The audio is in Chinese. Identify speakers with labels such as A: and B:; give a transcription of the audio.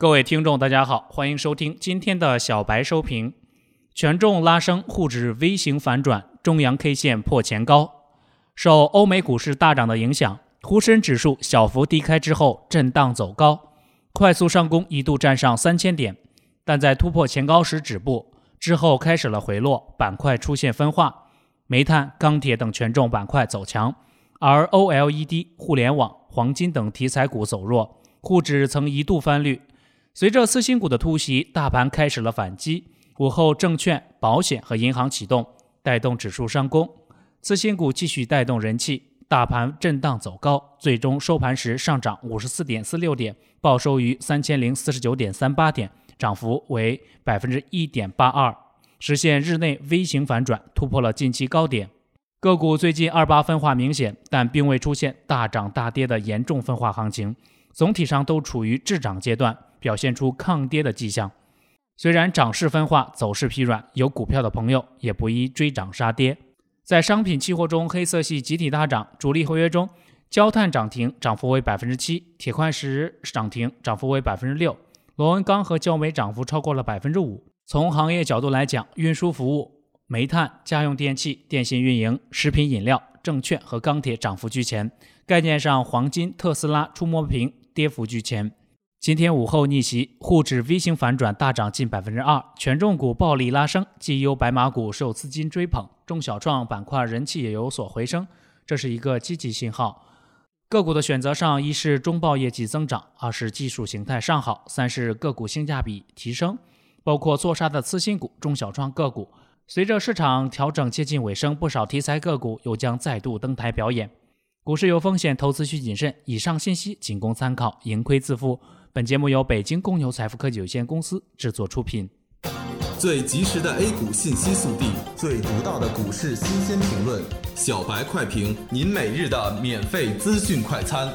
A: 各位听众，大家好，欢迎收听今天的小白收评。权重拉升，沪指 V 型反转，中阳 K 线破前高。受欧美股市大涨的影响，沪深指数小幅低开之后震荡走高，快速上攻一度站上三千点，但在突破前高时止步，之后开始了回落，板块出现分化，煤炭、钢铁等权重板块走强，而 OLED、互联网、黄金等题材股走弱，沪指曾一度翻绿。随着次新股的突袭，大盘开始了反击。午后，证券、保险和银行启动，带动指数上攻。次新股继续带动人气，大盘震荡走高，最终收盘时上涨五十四点四六点，报收于三千零四十九点三八点，涨幅为百分之一点八二，实现日内 V 型反转，突破了近期高点。个股最近二八分化明显，但并未出现大涨大跌的严重分化行情，总体上都处于滞涨阶段。表现出抗跌的迹象，虽然涨势分化，走势疲软，有股票的朋友也不宜追涨杀跌。在商品期货中，黑色系集体大涨，主力合约中，焦炭涨停，涨幅为百分之七；铁矿石涨停，涨幅为百分之六；螺纹钢和焦煤涨幅超过了百分之五。从行业角度来讲，运输服务、煤炭、家用电器、电信运营、食品饮料、证券和钢铁涨幅居前。概念上，黄金、特斯拉、触摸屏跌幅居前。今天午后逆袭，沪指 V 型反转，大涨近百分之二，权重股暴力拉升，绩优白马股受资金追捧，中小创板块人气也有所回升，这是一个积极信号。个股的选择上，一是中报业绩增长，二是技术形态上好，三是个股性价比提升，包括做杀的次新股、中小创个股。随着市场调整接近尾声，不少题材个股又将再度登台表演。股市有风险，投资需谨慎。以上信息仅供参考，盈亏自负。本节目由北京公牛财富科技有限公司制作出品。
B: 最及时的 A 股信息速递，最独到的股市新鲜评论，小白快评，您每日的免费资讯快餐。